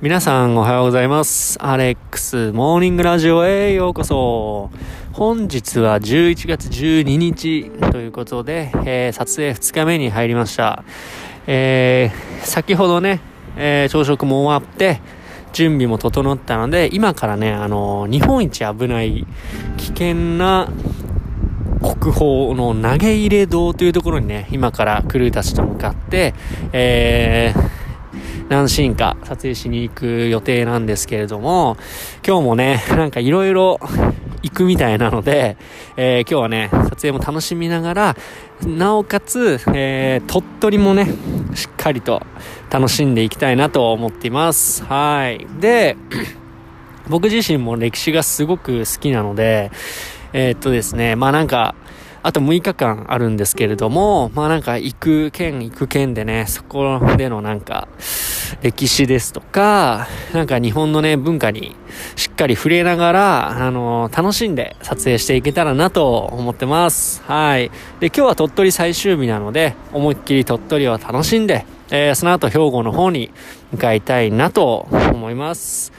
皆さんおはようございます。アレックスモーニングラジオへようこそ。本日は11月12日ということで、えー、撮影2日目に入りました。えー、先ほどね、えー、朝食も終わって、準備も整ったので、今からね、あの日本一危ない危険な国宝の投げ入れ堂というところにね、今からクルーたちと向かって、えー、何シーンか撮影しに行く予定なんですけれども、今日もね、なんか色々行くみたいなので、えー、今日はね、撮影も楽しみながら、なおかつ、えー、鳥取もね、しっかりと楽しんでいきたいなと思っています。はい。で、僕自身も歴史がすごく好きなので、えー、っとですね、まあなんか、あと6日間あるんですけれども、まあなんか行く県行く県でね、そこでのなんか、歴史ですとか、なんか日本のね、文化にしっかり触れながら、あの、楽しんで撮影していけたらなと思ってます。はい。で、今日は鳥取最終日なので、思いっきり鳥取を楽しんで、えー、その後兵庫の方に向かいたいなと思います。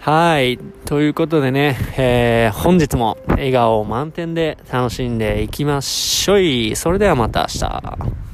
はい。ということでね、えー、本日も笑顔満点で楽しんでいきましょい。それではまた明日。